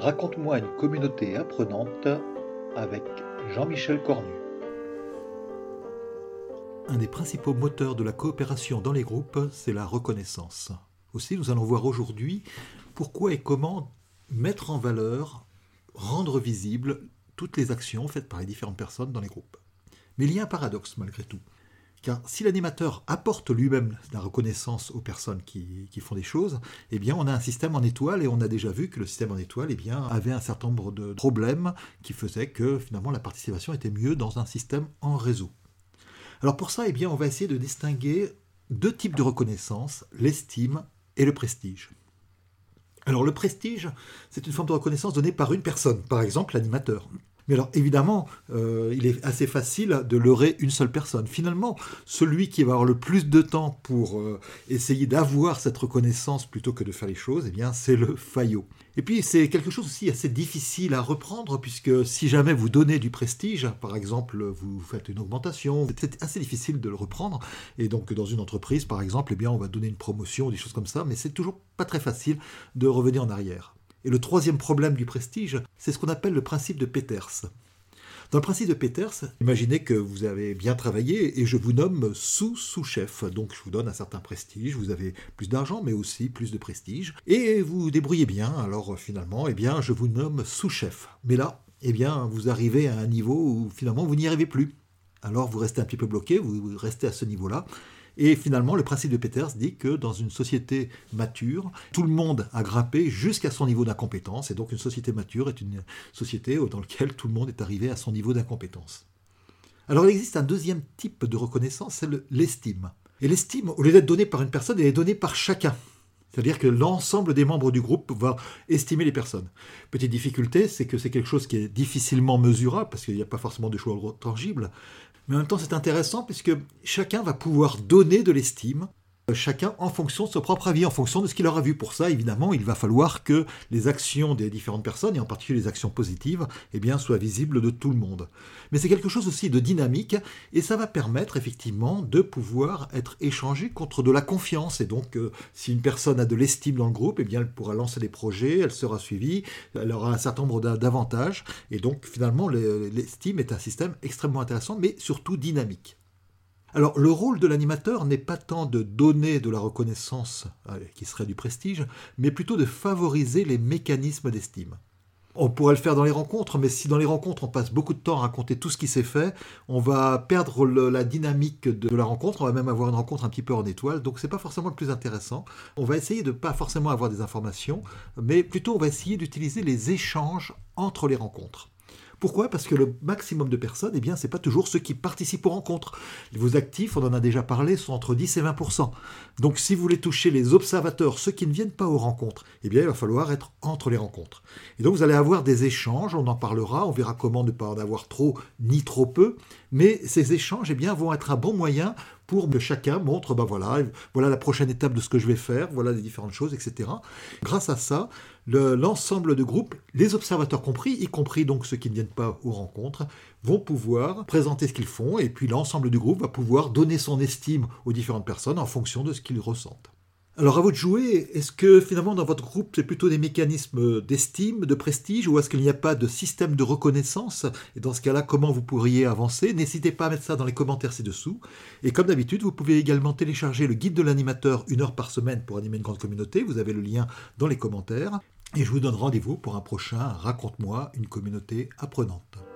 Raconte-moi une communauté apprenante avec Jean-Michel Cornu. Un des principaux moteurs de la coopération dans les groupes, c'est la reconnaissance. Aussi, nous allons voir aujourd'hui pourquoi et comment mettre en valeur, rendre visible toutes les actions faites par les différentes personnes dans les groupes. Mais il y a un paradoxe malgré tout. Car si l'animateur apporte lui-même la reconnaissance aux personnes qui, font des choses, eh on a un système en étoile et on a déjà vu que le système en étoile eh avait un certain nombre de problèmes qui faisaient que finalement la participation était mieux dans un système en réseau. Alors pour ça, eh bien, on va essayer de distinguer deux types de reconnaissance, l'estime et le prestige. Alors le prestige, c'est une forme de reconnaissance donnée par une personne, par exemple l'animateur. Mais alors évidemment, euh, il est assez facile de leurrer une seule personne. Finalement, celui qui va avoir le plus de temps pour euh, essayer d'avoir cette reconnaissance plutôt que de faire les choses, eh bien c'est le faillot. Et puis c'est quelque chose aussi assez difficile à reprendre puisque si jamais vous donnez du prestige, par exemple vous faites une augmentation, c'est assez difficile de le reprendre. Et donc dans une entreprise par exemple, eh bien on va donner une promotion, des choses comme ça, mais c'est toujours pas très facile de revenir en arrière. Et le troisième problème du prestige, c'est ce qu'on appelle le principe de Peters. Dans le principe de Peters, imaginez que vous avez bien travaillé et je vous nomme sous-sous-chef. Donc je vous donne un certain prestige, vous avez plus d'argent mais aussi plus de prestige. Et vous débrouillez bien, alors finalement, eh bien, je vous nomme sous-chef. Mais là, eh bien, vous arrivez à un niveau où finalement vous n'y arrivez plus. Alors vous restez un petit peu bloqué, vous restez à ce niveau-là. Et finalement, le principe de Peters dit que dans une société mature, tout le monde a grimpé jusqu'à son niveau d'incompétence. Et donc une société mature est une société dans laquelle tout le monde est arrivé à son niveau d'incompétence. Alors il existe un deuxième type de reconnaissance, c'est l'estime. Et l'estime, au lieu d'être donnée par une personne, elle est donnée par chacun. C'est-à-dire que l'ensemble des membres du groupe va estimer les personnes. Petite difficulté, c'est que c'est quelque chose qui est difficilement mesurable, parce qu'il n'y a pas forcément de choix tangibles. Mais en même temps, c'est intéressant puisque chacun va pouvoir donner de l'estime chacun en fonction de son propre avis, en fonction de ce qu'il aura vu. Pour ça, évidemment, il va falloir que les actions des différentes personnes, et en particulier les actions positives, eh bien, soient visibles de tout le monde. Mais c'est quelque chose aussi de dynamique, et ça va permettre effectivement de pouvoir être échangé contre de la confiance. Et donc, euh, si une personne a de l'estime dans le groupe, eh bien, elle pourra lancer des projets, elle sera suivie, elle aura un certain nombre d'avantages. Et donc, finalement, l'estime est un système extrêmement intéressant, mais surtout dynamique. Alors le rôle de l'animateur n'est pas tant de donner de la reconnaissance, euh, qui serait du prestige, mais plutôt de favoriser les mécanismes d'estime. On pourrait le faire dans les rencontres, mais si dans les rencontres on passe beaucoup de temps à raconter tout ce qui s'est fait, on va perdre la dynamique de la rencontre, on va même avoir une rencontre un petit peu en étoile, donc c'est pas forcément le plus intéressant. On va essayer de pas forcément avoir des informations, mais plutôt on va essayer d'utiliser les échanges entre les rencontres. Pourquoi? Parce que le maximum de personnes, eh bien, pas toujours ceux qui participent aux rencontres. Vos actifs, on en a déjà parlé, sont entre 10 et 20% Donc, si vous voulez toucher les observateurs, ceux qui ne viennent pas aux rencontres, eh bien, il va falloir être entre les rencontres. Et donc, vous allez avoir des échanges, on en parlera, on verra comment ne pas en avoir trop ni trop peu, mais ces échanges, eh vont être un bon moyen pour que chacun montre, ben voilà, la prochaine étape de ce que je vais faire, voilà les différentes choses, etc. Grâce à ça, l'ensemble de groupes, les observateurs compris, y compris donc ceux qui ne viennent pas aux rencontres, vont pouvoir présenter ce qu'ils font, et puis l'ensemble du groupe va pouvoir donner son estime aux différentes personnes en fonction de ce qu'ils ressentent. Alors à vous de jouer, est-ce que finalement dans votre groupe c'est plutôt des mécanismes d'estime, de prestige, ou est-ce qu'il n'y a pas de système de reconnaissance? Et dans ce cas-là, comment vous pourriez avancer? N'hésitez pas à mettre ça dans les commentaires ci-dessous. Et comme d'habitude, vous pouvez également télécharger le guide de l'animateur une heure par semaine pour animer une grande communauté. Vous avez le lien dans les commentaires. Et je vous donne rendez-vous pour un prochain Raconte-moi une communauté apprenante.